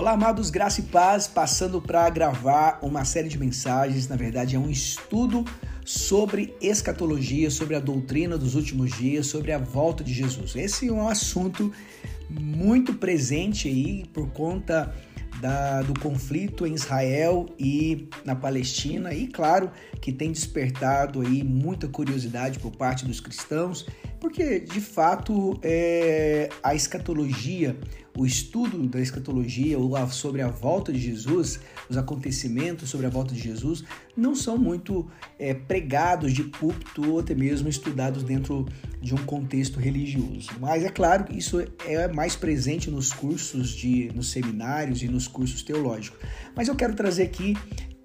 Olá, amados, graça e paz, passando para gravar uma série de mensagens, na verdade é um estudo sobre escatologia, sobre a doutrina dos últimos dias, sobre a volta de Jesus. Esse é um assunto muito presente aí por conta da, do conflito em Israel e na Palestina e claro que tem despertado aí muita curiosidade por parte dos cristãos porque de fato é, a escatologia o estudo da escatologia ou sobre a volta de Jesus, os acontecimentos sobre a volta de Jesus, não são muito é, pregados de púlpito ou até mesmo estudados dentro de um contexto religioso. Mas é claro que isso é mais presente nos cursos, de, nos seminários e nos cursos teológicos. Mas eu quero trazer aqui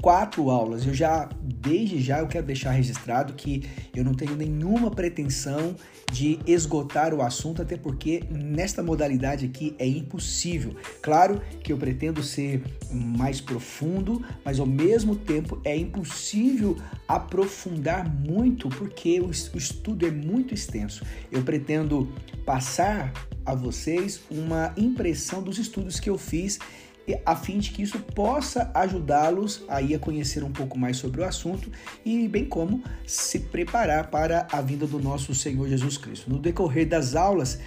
quatro aulas. Eu já, desde já, eu quero deixar registrado que eu não tenho nenhuma pretensão de esgotar o assunto, até porque nesta modalidade aqui é impossível. Claro que eu pretendo ser mais profundo, mas ao mesmo tempo é impossível aprofundar muito, porque o estudo é muito extenso. Eu pretendo passar a vocês uma impressão dos estudos que eu fiz a fim de que isso possa ajudá-los aí a conhecer um pouco mais sobre o assunto e bem como se preparar para a vinda do nosso Senhor Jesus Cristo. No decorrer das aulas,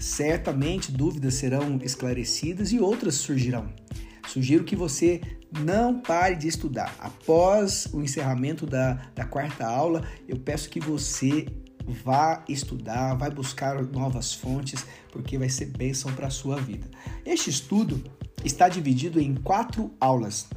certamente dúvidas serão esclarecidas e outras surgirão. Sugiro que você não pare de estudar. Após o encerramento da, da quarta aula, eu peço que você vá estudar, vai buscar novas fontes, porque vai ser bênção para a sua vida. Este estudo está dividido em quatro aulas.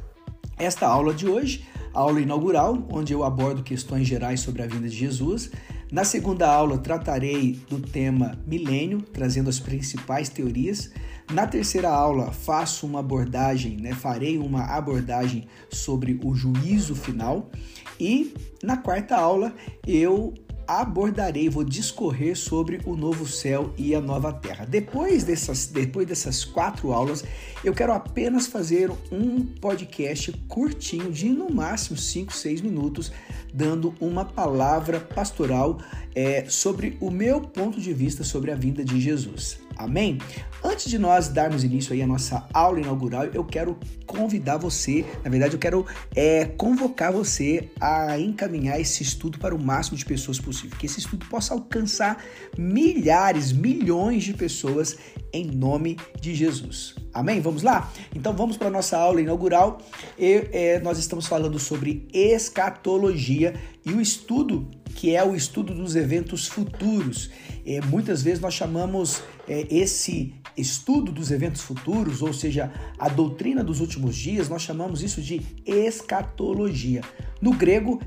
Esta aula de hoje, a aula inaugural, onde eu abordo questões gerais sobre a vinda de Jesus. Na segunda aula, tratarei do tema milênio, trazendo as principais teorias. Na terceira aula, faço uma abordagem, né, farei uma abordagem sobre o juízo final. E na quarta aula, eu abordarei, vou discorrer sobre o novo céu e a nova terra. Depois dessas, depois dessas quatro aulas, eu quero apenas fazer um podcast curtinho, de no máximo 5, 6 minutos, dando uma palavra pastoral é, sobre o meu ponto de vista sobre a vinda de Jesus. Amém? Antes de nós darmos início aí à nossa aula inaugural, eu quero convidar você, na verdade, eu quero é, convocar você a encaminhar esse estudo para o máximo de pessoas possível, que esse estudo possa alcançar milhares, milhões de pessoas em nome de Jesus. Amém? Vamos lá? Então vamos para a nossa aula inaugural. E, é, nós estamos falando sobre escatologia e o estudo que é o estudo dos eventos futuros. É, muitas vezes nós chamamos é, esse estudo dos eventos futuros, ou seja, a doutrina dos últimos dias, nós chamamos isso de escatologia. No grego,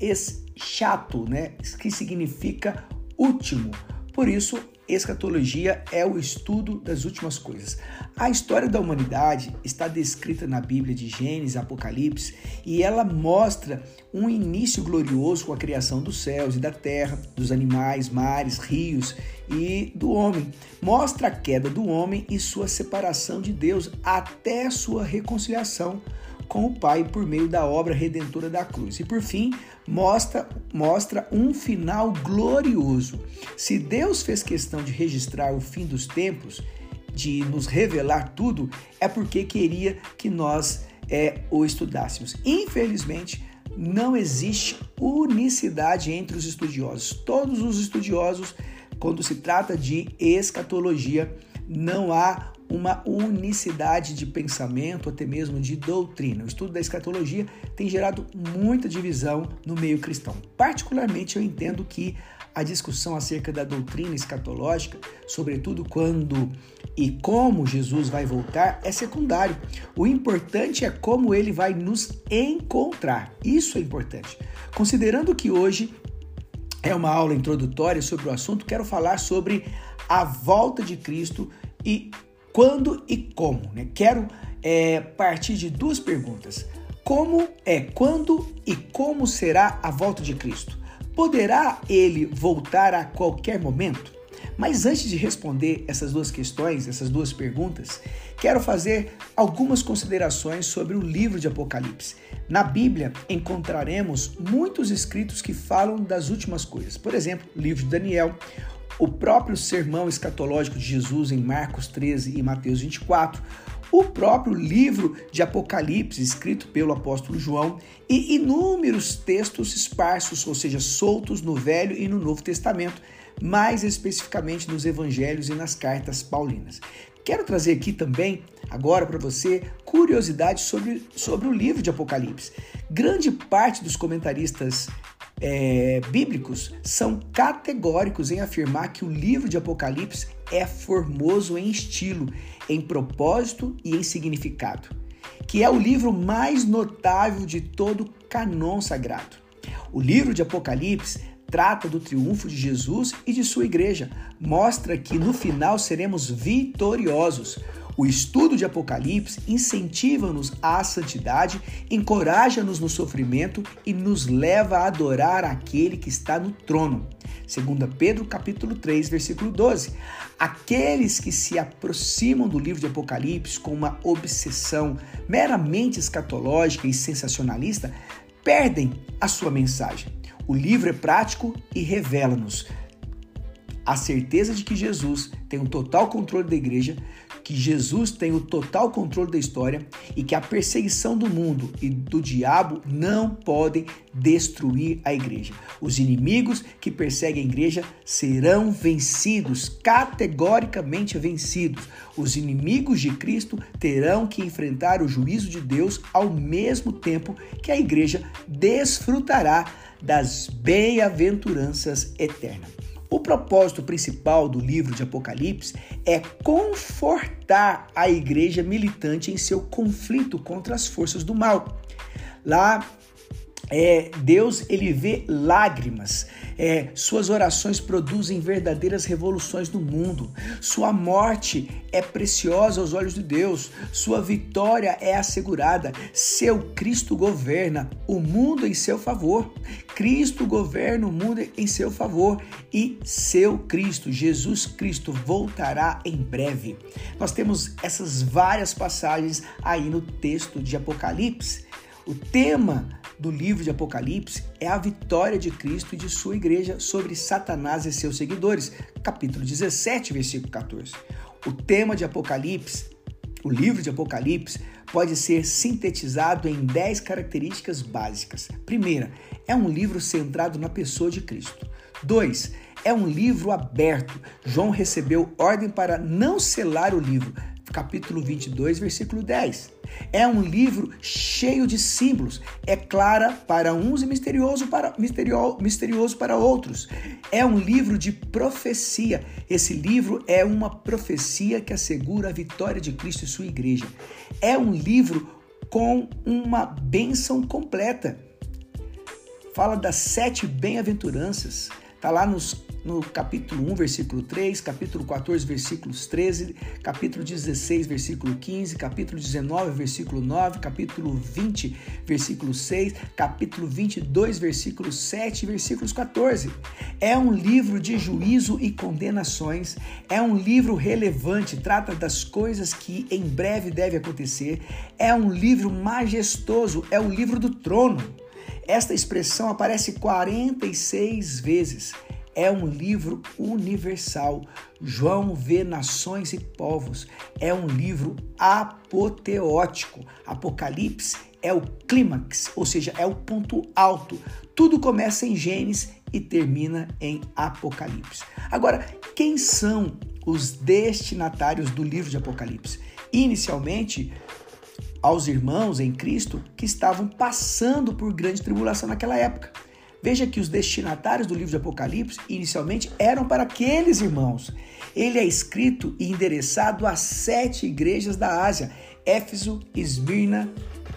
eschato, né, que significa último. Por isso, escatologia é o estudo das últimas coisas. A história da humanidade está descrita na Bíblia de Gênesis, Apocalipse, e ela mostra um início glorioso com a criação dos céus e da terra, dos animais, mares, rios e do homem. Mostra a queda do homem e sua separação de Deus até sua reconciliação com o Pai por meio da obra redentora da cruz. E por fim, mostra, mostra um final glorioso. Se Deus fez questão de registrar o fim dos tempos, de nos revelar tudo, é porque queria que nós é, o estudássemos. Infelizmente, não existe unicidade entre os estudiosos. Todos os estudiosos, quando se trata de escatologia, não há uma unicidade de pensamento, até mesmo de doutrina. O estudo da escatologia tem gerado muita divisão no meio cristão. Particularmente, eu entendo que a discussão acerca da doutrina escatológica, sobretudo quando e como Jesus vai voltar, é secundário. O importante é como ele vai nos encontrar. Isso é importante. Considerando que hoje é uma aula introdutória sobre o assunto, quero falar sobre a volta de Cristo e quando e como. Né? Quero é, partir de duas perguntas. Como é, quando e como será a volta de Cristo? Poderá ele voltar a qualquer momento? Mas antes de responder essas duas questões, essas duas perguntas, quero fazer algumas considerações sobre o livro de Apocalipse. Na Bíblia encontraremos muitos escritos que falam das últimas coisas. Por exemplo, o livro de Daniel, o próprio sermão escatológico de Jesus em Marcos 13 e Mateus 24, o próprio livro de Apocalipse, escrito pelo apóstolo João, e inúmeros textos esparsos, ou seja, soltos no Velho e no Novo Testamento, mais especificamente nos evangelhos e nas cartas paulinas. Quero trazer aqui também, agora para você, curiosidades sobre, sobre o livro de Apocalipse. Grande parte dos comentaristas é, bíblicos são categóricos em afirmar que o livro de Apocalipse é formoso em estilo, em propósito e em significado, que é o livro mais notável de todo o canon sagrado. O livro de Apocalipse trata do triunfo de Jesus e de sua igreja, mostra que no final seremos vitoriosos. O estudo de Apocalipse incentiva-nos à santidade, encoraja-nos no sofrimento e nos leva a adorar aquele que está no trono. 2 Pedro capítulo 3, versículo 12. Aqueles que se aproximam do livro de Apocalipse com uma obsessão meramente escatológica e sensacionalista perdem a sua mensagem. O livro é prático e revela-nos a certeza de que Jesus tem o um total controle da igreja, que Jesus tem o total controle da história e que a perseguição do mundo e do diabo não podem destruir a igreja. Os inimigos que perseguem a igreja serão vencidos, categoricamente vencidos. Os inimigos de Cristo terão que enfrentar o juízo de Deus ao mesmo tempo que a igreja desfrutará das bem-aventuranças eternas. O propósito principal do livro de Apocalipse é confortar a igreja militante em seu conflito contra as forças do mal. Lá é, Deus ele vê lágrimas, é, suas orações produzem verdadeiras revoluções no mundo. Sua morte é preciosa aos olhos de Deus, sua vitória é assegurada. Seu Cristo governa o mundo em seu favor. Cristo governa o mundo em seu favor e seu Cristo, Jesus Cristo, voltará em breve. Nós temos essas várias passagens aí no texto de Apocalipse. O tema do livro de Apocalipse é a vitória de Cristo e de sua igreja sobre Satanás e seus seguidores. Capítulo 17, versículo 14. O tema de Apocalipse, o livro de Apocalipse, pode ser sintetizado em 10 características básicas. Primeira, é um livro centrado na pessoa de Cristo. 2. É um livro aberto. João recebeu ordem para não selar o livro, capítulo 22, versículo 10. É um livro cheio de símbolos, é clara para uns e misterioso para, misterio, misterioso para outros. É um livro de profecia. Esse livro é uma profecia que assegura a vitória de Cristo e sua igreja. É um livro com uma bênção completa. Fala das sete bem-aventuranças. Está lá nos no capítulo 1, versículo 3, capítulo 14, versículos 13, capítulo 16, versículo 15, capítulo 19, versículo 9, capítulo 20, versículo 6, capítulo 22, versículo 7 versículos 14. É um livro de juízo e condenações, é um livro relevante, trata das coisas que em breve deve acontecer, é um livro majestoso, é o livro do trono. Esta expressão aparece 46 vezes é um livro universal. João vê nações e povos. É um livro apoteótico. Apocalipse é o clímax, ou seja, é o ponto alto. Tudo começa em Gênesis e termina em Apocalipse. Agora, quem são os destinatários do livro de Apocalipse? Inicialmente, aos irmãos em Cristo que estavam passando por grande tribulação naquela época. Veja que os destinatários do livro de Apocalipse inicialmente eram para aqueles irmãos. Ele é escrito e endereçado a sete igrejas da Ásia: Éfeso, Esmirna,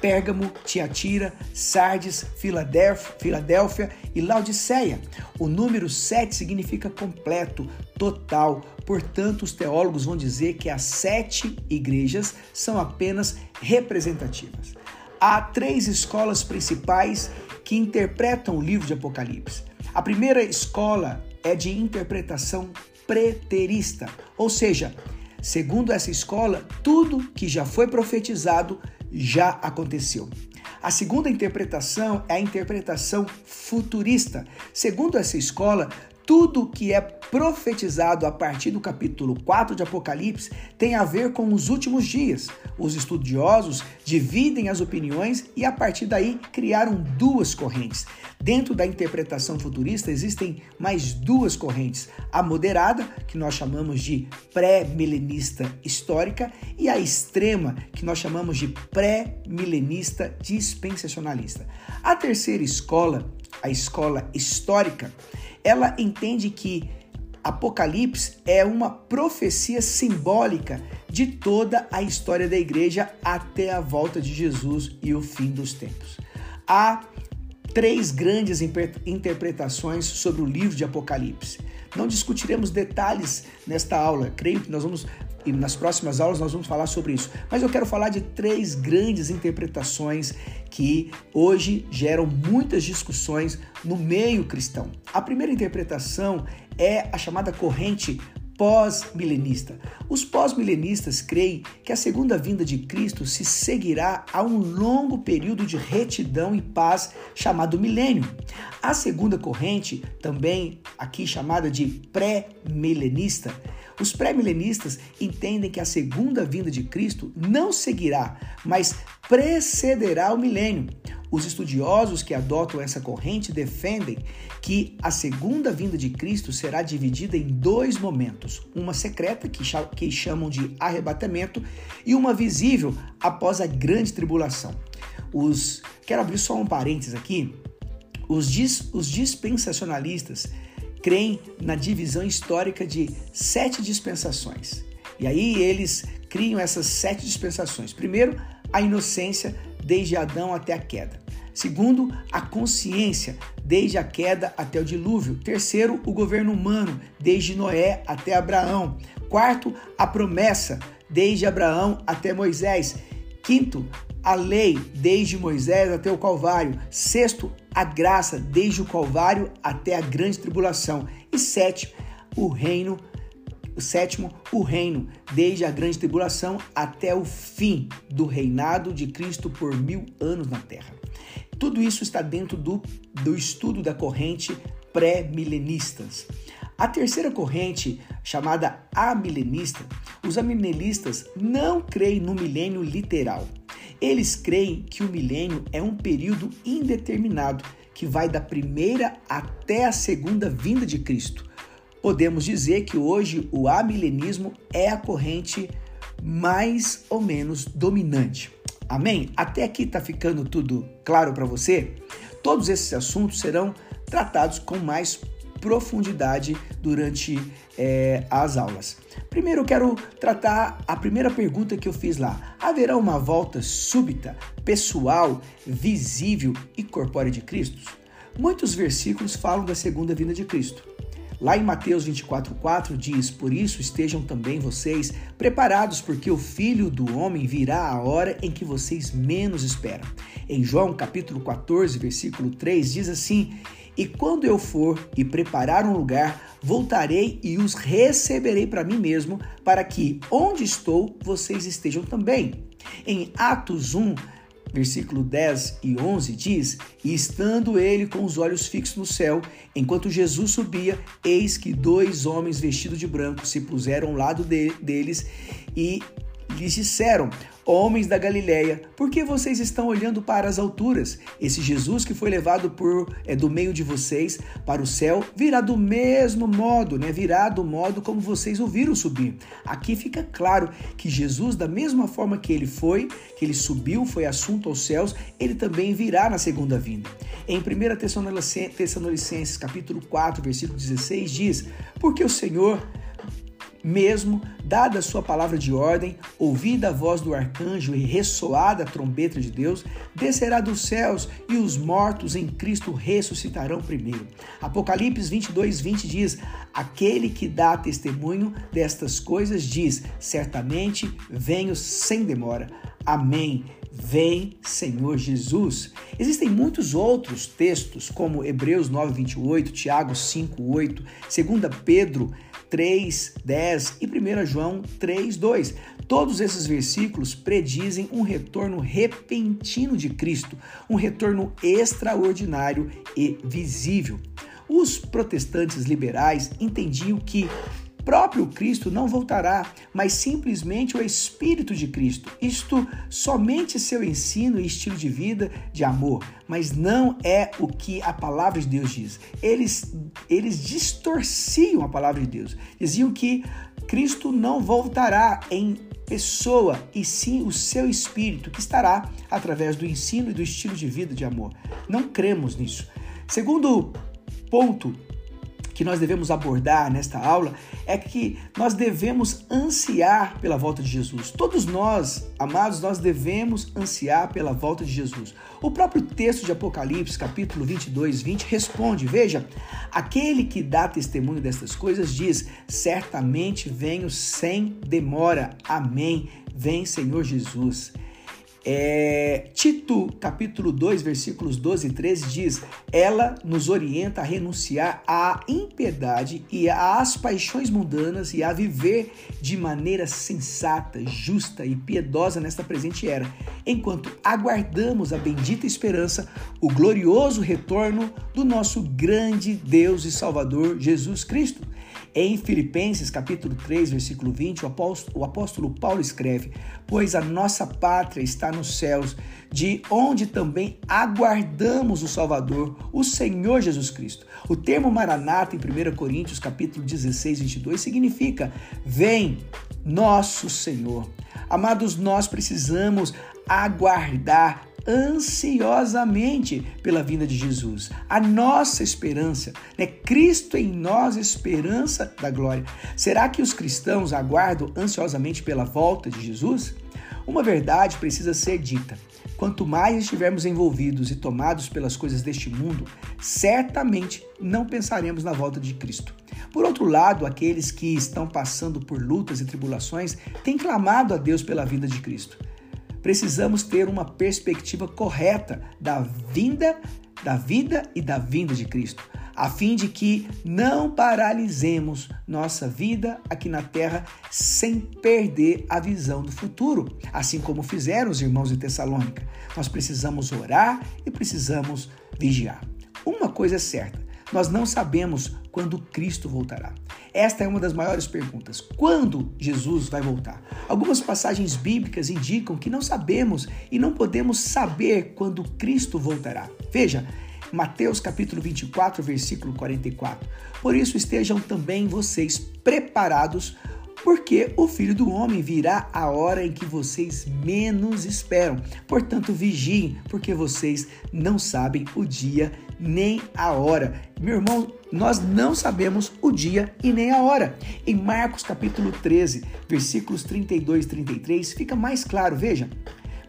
Pérgamo, Tiatira, Sardes, Filadélfia e Laodiceia. O número 7 significa completo, total. Portanto, os teólogos vão dizer que as sete igrejas são apenas representativas. Há três escolas principais que interpretam o livro de Apocalipse. A primeira escola é de interpretação preterista, ou seja, segundo essa escola, tudo que já foi profetizado já aconteceu. A segunda interpretação é a interpretação futurista. Segundo essa escola, tudo que é profetizado a partir do capítulo 4 de Apocalipse tem a ver com os últimos dias. Os estudiosos dividem as opiniões e a partir daí criaram duas correntes. Dentro da interpretação futurista existem mais duas correntes: a moderada, que nós chamamos de pré-milenista histórica, e a extrema, que nós chamamos de pré-milenista dispensacionalista. A terceira escola, a escola histórica, ela entende que Apocalipse é uma profecia simbólica de toda a história da igreja até a volta de Jesus e o fim dos tempos. Há três grandes interpretações sobre o livro de Apocalipse. Não discutiremos detalhes nesta aula, creio que nós vamos e nas próximas aulas nós vamos falar sobre isso. Mas eu quero falar de três grandes interpretações que hoje geram muitas discussões no meio cristão. A primeira interpretação é a chamada corrente pós-milenista. Os pós-milenistas creem que a segunda vinda de Cristo se seguirá a um longo período de retidão e paz chamado milênio. A segunda corrente, também aqui chamada de pré-milenista, os pré-milenistas entendem que a segunda vinda de Cristo não seguirá, mas precederá o milênio. Os estudiosos que adotam essa corrente defendem que a segunda vinda de Cristo será dividida em dois momentos: uma secreta, que chamam de arrebatamento, e uma visível após a grande tribulação. Os quero abrir só um parênteses aqui. Os, dis, os dispensacionalistas creem na divisão histórica de sete dispensações. E aí eles criam essas sete dispensações. Primeiro, a inocência desde Adão até a queda. Segundo, a consciência desde a queda até o dilúvio. Terceiro, o governo humano desde Noé até Abraão. Quarto, a promessa desde Abraão até Moisés. Quinto, a lei desde Moisés até o Calvário. Sexto, a graça desde o Calvário até a grande tribulação. E sétimo, o reino. O sétimo, o reino, desde a grande tribulação até o fim do reinado de Cristo por mil anos na terra. Tudo isso está dentro do, do estudo da corrente pré-milenistas. A terceira corrente, chamada amilenista, os amilenistas não creem no milênio literal. Eles creem que o milênio é um período indeterminado que vai da primeira até a segunda vinda de Cristo. Podemos dizer que hoje o amilenismo é a corrente mais ou menos dominante. Amém? Até aqui está ficando tudo claro para você? Todos esses assuntos serão tratados com mais profundidade durante é, as aulas. Primeiro eu quero tratar a primeira pergunta que eu fiz lá. Haverá uma volta súbita, pessoal, visível e corpórea de Cristo? Muitos versículos falam da segunda vinda de Cristo. Lá em Mateus 24,4 diz: Por isso estejam também vocês preparados, porque o filho do homem virá a hora em que vocês menos esperam. Em João capítulo 14, versículo 3, diz assim: e quando eu for e preparar um lugar, voltarei e os receberei para mim mesmo, para que onde estou vocês estejam também. Em Atos 1, versículo 10 e 11 diz: E estando ele com os olhos fixos no céu, enquanto Jesus subia, eis que dois homens vestidos de branco se puseram ao lado de, deles e lhes disseram: Homens da Galileia, por que vocês estão olhando para as alturas? Esse Jesus que foi levado por é do meio de vocês para o céu virá do mesmo modo, né? Virá do modo como vocês o viram subir. Aqui fica claro que Jesus, da mesma forma que ele foi, que ele subiu, foi assunto aos céus, ele também virá na segunda vinda. Em 1 Tessalonicenses, capítulo 4, versículo 16 diz: "Porque o Senhor mesmo, dada a sua palavra de ordem, ouvida a voz do arcanjo e ressoada a trombeta de Deus, descerá dos céus e os mortos em Cristo ressuscitarão primeiro. Apocalipse 22, 20 diz: Aquele que dá testemunho destas coisas diz: Certamente venho sem demora. Amém. Vem, Senhor Jesus. Existem muitos outros textos, como Hebreus 9, 28, Tiago 5, 8, 2 Pedro 3, 10 e 1 João 3, 2. Todos esses versículos predizem um retorno repentino de Cristo, um retorno extraordinário e visível. Os protestantes liberais entendiam que próprio Cristo não voltará, mas simplesmente o Espírito de Cristo. Isto somente seu ensino e estilo de vida de amor, mas não é o que a palavra de Deus diz. Eles, eles distorciam a palavra de Deus. Diziam que Cristo não voltará em pessoa, e sim o seu espírito, que estará através do ensino e do estilo de vida de amor. Não cremos nisso. Segundo ponto que nós devemos abordar nesta aula é que nós devemos ansiar pela volta de Jesus. Todos nós, amados, nós devemos ansiar pela volta de Jesus. O próprio texto de Apocalipse, capítulo 22, 20, responde: Veja, aquele que dá testemunho destas coisas diz: Certamente venho sem demora. Amém. Vem, Senhor Jesus. É, Tito, capítulo 2, versículos 12 e 13 diz: Ela nos orienta a renunciar à impiedade e às paixões mundanas e a viver de maneira sensata, justa e piedosa nesta presente era, enquanto aguardamos a bendita esperança, o glorioso retorno do nosso grande Deus e Salvador Jesus Cristo. Em Filipenses capítulo 3, versículo 20, o apóstolo, o apóstolo Paulo escreve: Pois a nossa pátria está nos céus, de onde também aguardamos o Salvador, o Senhor Jesus Cristo. O termo Maranata em 1 Coríntios capítulo 16, 22 significa: Vem, nosso Senhor. Amados, nós precisamos aguardar ansiosamente pela vinda de Jesus. A nossa esperança, né? Cristo em nós, esperança da glória. Será que os cristãos aguardam ansiosamente pela volta de Jesus? Uma verdade precisa ser dita. Quanto mais estivermos envolvidos e tomados pelas coisas deste mundo, certamente não pensaremos na volta de Cristo. Por outro lado, aqueles que estão passando por lutas e tribulações têm clamado a Deus pela vida de Cristo precisamos ter uma perspectiva correta da vinda, da vida e da vinda de Cristo, a fim de que não paralisemos nossa vida aqui na terra sem perder a visão do futuro, assim como fizeram os irmãos de Tessalônica. Nós precisamos orar e precisamos vigiar. Uma coisa é certa, nós não sabemos quando Cristo voltará. Esta é uma das maiores perguntas. Quando Jesus vai voltar? Algumas passagens bíblicas indicam que não sabemos e não podemos saber quando Cristo voltará. Veja, Mateus capítulo 24, versículo 44. Por isso estejam também vocês preparados, porque o Filho do Homem virá a hora em que vocês menos esperam. Portanto, vigiem, porque vocês não sabem o dia nem a hora. Meu irmão, nós não sabemos o dia e nem a hora. Em Marcos capítulo 13, versículos 32 e 33, fica mais claro, veja.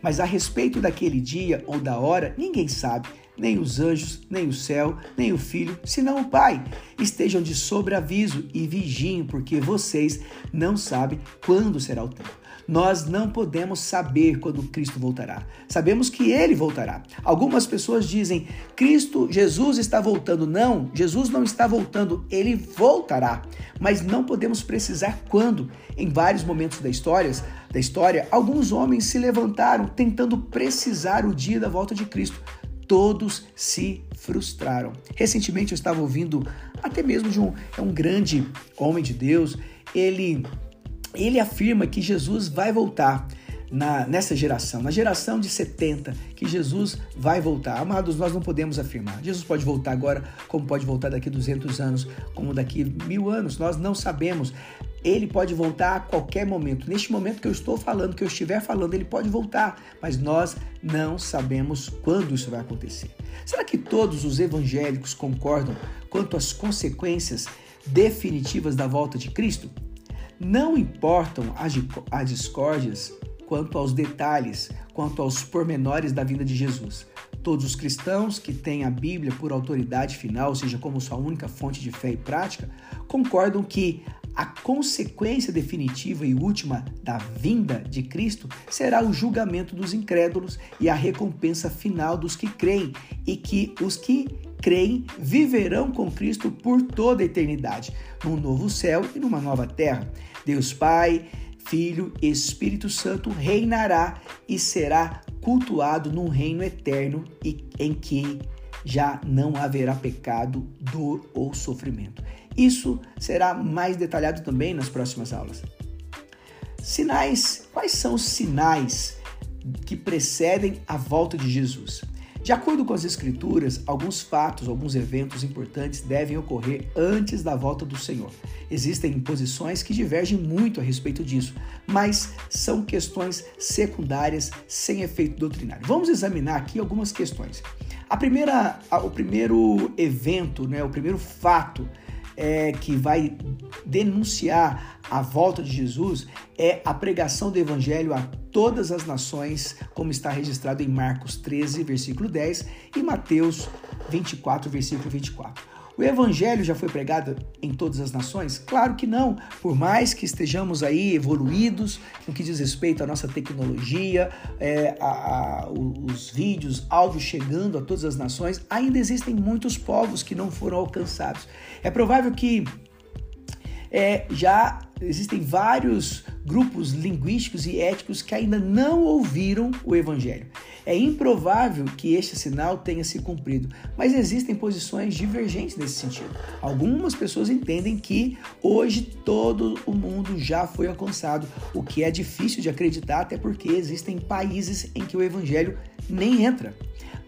Mas a respeito daquele dia ou da hora, ninguém sabe, nem os anjos, nem o céu, nem o filho, senão o Pai. Estejam de sobreaviso e vigiem, porque vocês não sabem quando será o tempo. Nós não podemos saber quando Cristo voltará. Sabemos que ele voltará. Algumas pessoas dizem: Cristo, Jesus está voltando. Não, Jesus não está voltando, ele voltará. Mas não podemos precisar quando. Em vários momentos da história, da história, alguns homens se levantaram tentando precisar o dia da volta de Cristo. Todos se frustraram. Recentemente eu estava ouvindo até mesmo de um, é um grande homem de Deus. Ele ele afirma que Jesus vai voltar na, nessa geração, na geração de 70, que Jesus vai voltar. Amados, nós não podemos afirmar. Jesus pode voltar agora, como pode voltar daqui 200 anos, como daqui mil anos. Nós não sabemos. Ele pode voltar a qualquer momento. Neste momento que eu estou falando, que eu estiver falando, ele pode voltar, mas nós não sabemos quando isso vai acontecer. Será que todos os evangélicos concordam quanto às consequências definitivas da volta de Cristo? Não importam as discórdias quanto aos detalhes, quanto aos pormenores da vida de Jesus. Todos os cristãos que têm a Bíblia por autoridade final, ou seja, como sua única fonte de fé e prática, concordam que a consequência definitiva e última da vinda de Cristo será o julgamento dos incrédulos e a recompensa final dos que creem, e que os que creem viverão com Cristo por toda a eternidade, num novo céu e numa nova terra. Deus Pai, Filho e Espírito Santo reinará e será cultuado num reino eterno e em que já não haverá pecado, dor ou sofrimento. Isso será mais detalhado também nas próximas aulas. Sinais, quais são os sinais que precedem a volta de Jesus? De acordo com as Escrituras, alguns fatos, alguns eventos importantes devem ocorrer antes da volta do Senhor. Existem posições que divergem muito a respeito disso, mas são questões secundárias sem efeito doutrinário. Vamos examinar aqui algumas questões. A primeira, o primeiro evento, né, o primeiro fato é, que vai denunciar a volta de Jesus é a pregação do evangelho a todas as nações, como está registrado em Marcos 13, versículo 10 e Mateus 24, versículo 24. O evangelho já foi pregado em todas as nações? Claro que não. Por mais que estejamos aí evoluídos no que diz respeito à nossa tecnologia, é, a, a, os vídeos, áudios chegando a todas as nações, ainda existem muitos povos que não foram alcançados. É provável que é, já existem vários grupos linguísticos e éticos que ainda não ouviram o Evangelho. É improvável que este sinal tenha se cumprido, mas existem posições divergentes nesse sentido. Algumas pessoas entendem que hoje todo o mundo já foi alcançado, o que é difícil de acreditar, até porque existem países em que o Evangelho nem entra.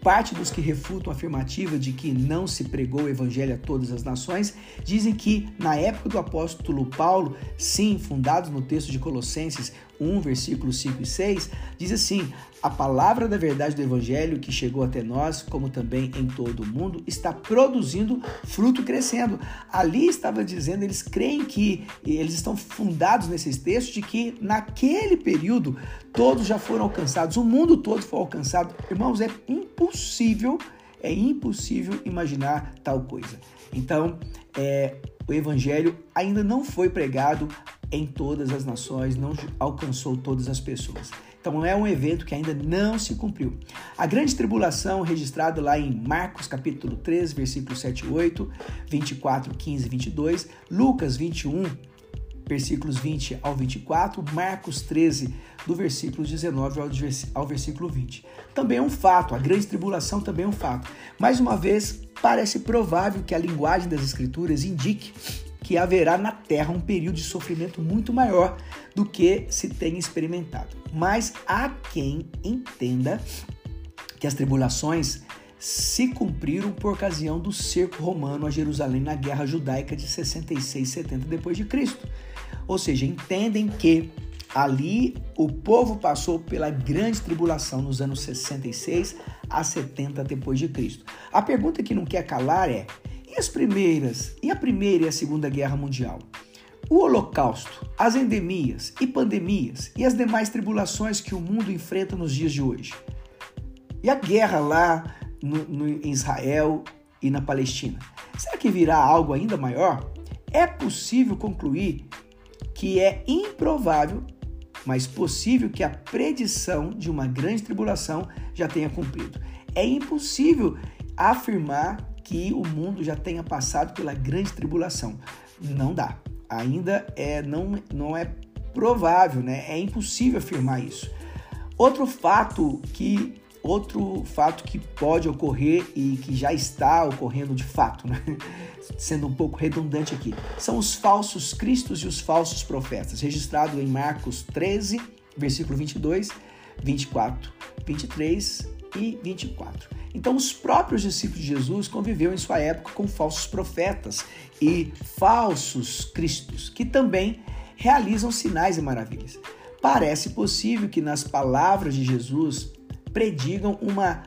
Parte dos que refutam a afirmativa de que não se pregou o evangelho a todas as nações dizem que, na época do apóstolo Paulo, sim, fundados no texto de Colossenses 1, versículos 5 e 6, diz assim: A palavra da verdade do Evangelho que chegou até nós, como também em todo o mundo, está produzindo fruto crescendo. Ali estava dizendo, eles creem que, eles estão fundados nesses textos, de que naquele período todos já foram alcançados, o mundo todo foi alcançado. Irmãos, é impossível, é impossível imaginar tal coisa. Então, é, o Evangelho ainda não foi pregado em todas as nações, não alcançou todas as pessoas. Então é um evento que ainda não se cumpriu. A grande tribulação, registrada lá em Marcos capítulo 3, versículos 7 e 8, 24, 15 e 22, Lucas 21, versículos 20 ao 24, Marcos 13, do versículo 19 ao versículo 20. Também é um fato, a grande tribulação também é um fato. Mais uma vez, parece provável que a linguagem das Escrituras indique que haverá na terra um período de sofrimento muito maior do que se tem experimentado. Mas há quem entenda que as tribulações se cumpriram por ocasião do cerco romano a Jerusalém na guerra judaica de 66 e 70 depois de Cristo. Ou seja, entendem que ali o povo passou pela grande tribulação nos anos 66 a 70 depois de Cristo. A pergunta que não quer calar é: e as primeiras, e a Primeira e a Segunda Guerra Mundial? O Holocausto, as endemias e pandemias e as demais tribulações que o mundo enfrenta nos dias de hoje? E a guerra lá no, no, em Israel e na Palestina? Será que virá algo ainda maior? É possível concluir que é improvável, mas possível que a predição de uma grande tribulação já tenha cumprido. É impossível afirmar que o mundo já tenha passado pela grande tribulação. Não dá. Ainda é não, não é provável, né? É impossível afirmar isso. Outro fato que outro fato que pode ocorrer e que já está ocorrendo de fato, né? sendo um pouco redundante aqui, são os falsos cristos e os falsos profetas, registrado em Marcos 13, versículo 22, 24, 23 e 24. Então, os próprios discípulos de Jesus conviveram em sua época com falsos profetas e falsos cristos, que também realizam sinais e maravilhas. Parece possível que nas palavras de Jesus predigam uma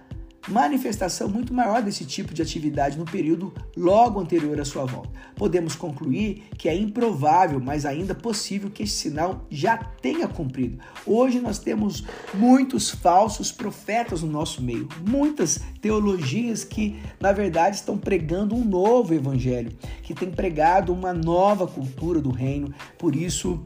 manifestação muito maior desse tipo de atividade no período logo anterior à sua volta. Podemos concluir que é improvável, mas ainda possível que esse sinal já tenha cumprido. Hoje nós temos muitos falsos profetas no nosso meio, muitas teologias que, na verdade, estão pregando um novo evangelho, que tem pregado uma nova cultura do reino. Por isso,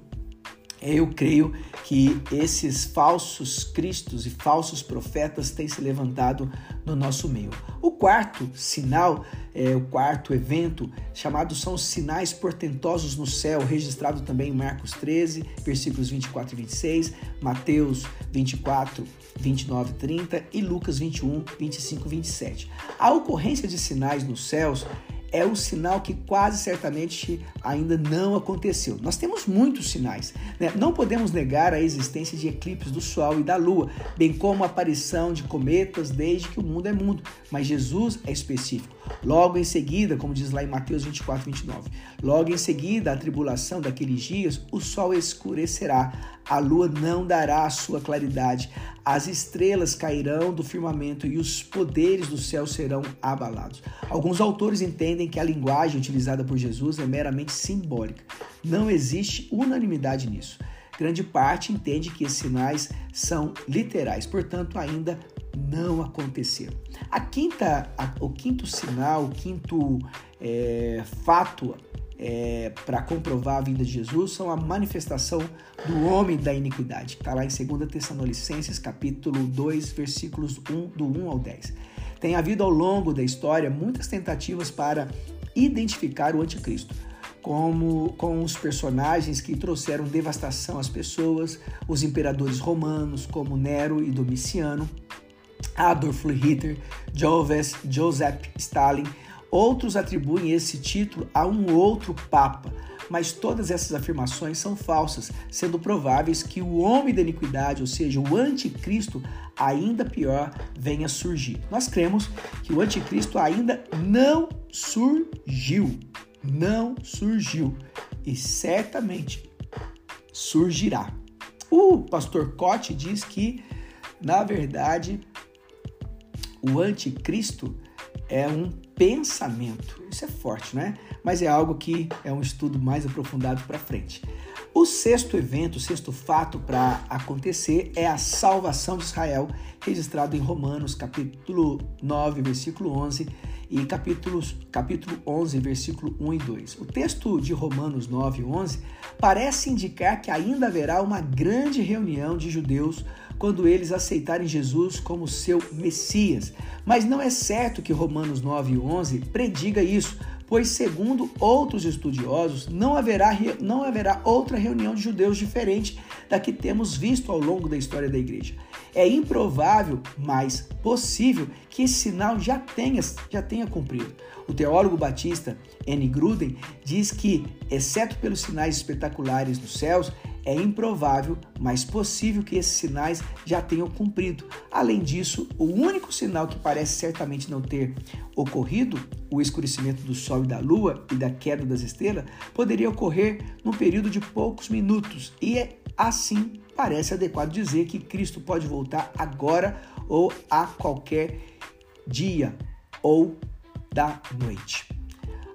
eu creio que esses falsos cristos e falsos profetas têm se levantado no nosso meio. O quarto sinal, é, o quarto evento, chamado são os sinais portentosos no céu, registrado também em Marcos 13, versículos 24 e 26, Mateus 24, 29 e 30 e Lucas 21, 25 e 27. A ocorrência de sinais nos céus é um sinal que quase certamente ainda não aconteceu. Nós temos muitos sinais. Né? Não podemos negar a existência de eclipses do Sol e da Lua, bem como a aparição de cometas desde que o mundo é mundo. Mas Jesus é específico. Logo em seguida, como diz lá em Mateus 24, 29, logo em seguida a tribulação daqueles dias, o sol escurecerá, a lua não dará a sua claridade, as estrelas cairão do firmamento e os poderes do céu serão abalados. Alguns autores entendem que a linguagem utilizada por Jesus é meramente simbólica. Não existe unanimidade nisso. Grande parte entende que esses sinais são literais, portanto, ainda não aconteceram. A quinta, a, o quinto sinal, o quinto é, fato é, para comprovar a vinda de Jesus são a manifestação do homem da iniquidade, que está lá em 2 Tessalonicenses, capítulo 2, versículos 1, do 1 ao 10. Tem havido ao longo da história muitas tentativas para identificar o anticristo, como com os personagens que trouxeram devastação às pessoas, os imperadores romanos, como Nero e Domiciano, Adolf Hitler, Joseph Stalin. Outros atribuem esse título a um outro papa, mas todas essas afirmações são falsas, sendo prováveis que o homem da iniquidade, ou seja, o anticristo, ainda pior, venha surgir. Nós cremos que o anticristo ainda não surgiu, não surgiu e certamente surgirá. O pastor Cote diz que, na verdade, o anticristo é um pensamento. Isso é forte, né? Mas é algo que é um estudo mais aprofundado para frente. O sexto evento, o sexto fato para acontecer é a salvação de Israel, registrado em Romanos, capítulo 9, versículo 11 e capítulos, capítulo 11, versículo 1 e 2. O texto de Romanos 9, 11 parece indicar que ainda haverá uma grande reunião de judeus quando eles aceitarem Jesus como seu Messias. Mas não é certo que Romanos 9 e 11 prediga isso, pois segundo outros estudiosos, não haverá, não haverá outra reunião de judeus diferente da que temos visto ao longo da história da igreja. É improvável, mas possível, que esse sinal já tenha, já tenha cumprido. O teólogo batista N. Gruden diz que, exceto pelos sinais espetaculares nos céus, é improvável, mas possível que esses sinais já tenham cumprido. Além disso, o único sinal que parece certamente não ter ocorrido, o escurecimento do Sol e da Lua e da queda das estrelas, poderia ocorrer num período de poucos minutos e é assim parece adequado dizer que Cristo pode voltar agora ou a qualquer dia ou da noite.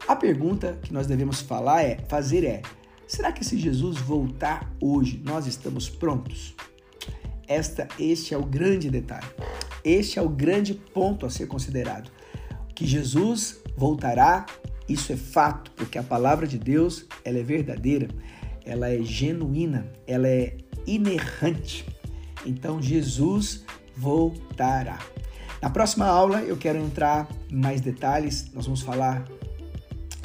A pergunta que nós devemos falar é, fazer é: Será que se Jesus voltar hoje, nós estamos prontos? Esta, este é o grande detalhe. Este é o grande ponto a ser considerado. Que Jesus voltará, isso é fato, porque a palavra de Deus, ela é verdadeira, ela é genuína, ela é inerrante. Então Jesus voltará. Na próxima aula eu quero entrar em mais detalhes, nós vamos falar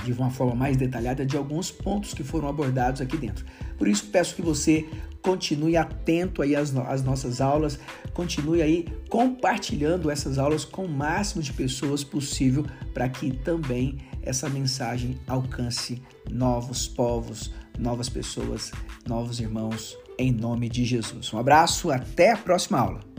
de uma forma mais detalhada de alguns pontos que foram abordados aqui dentro. Por isso, peço que você continue atento aí às, às nossas aulas, continue aí compartilhando essas aulas com o máximo de pessoas possível para que também essa mensagem alcance novos povos, novas pessoas, novos irmãos, em nome de Jesus. Um abraço, até a próxima aula.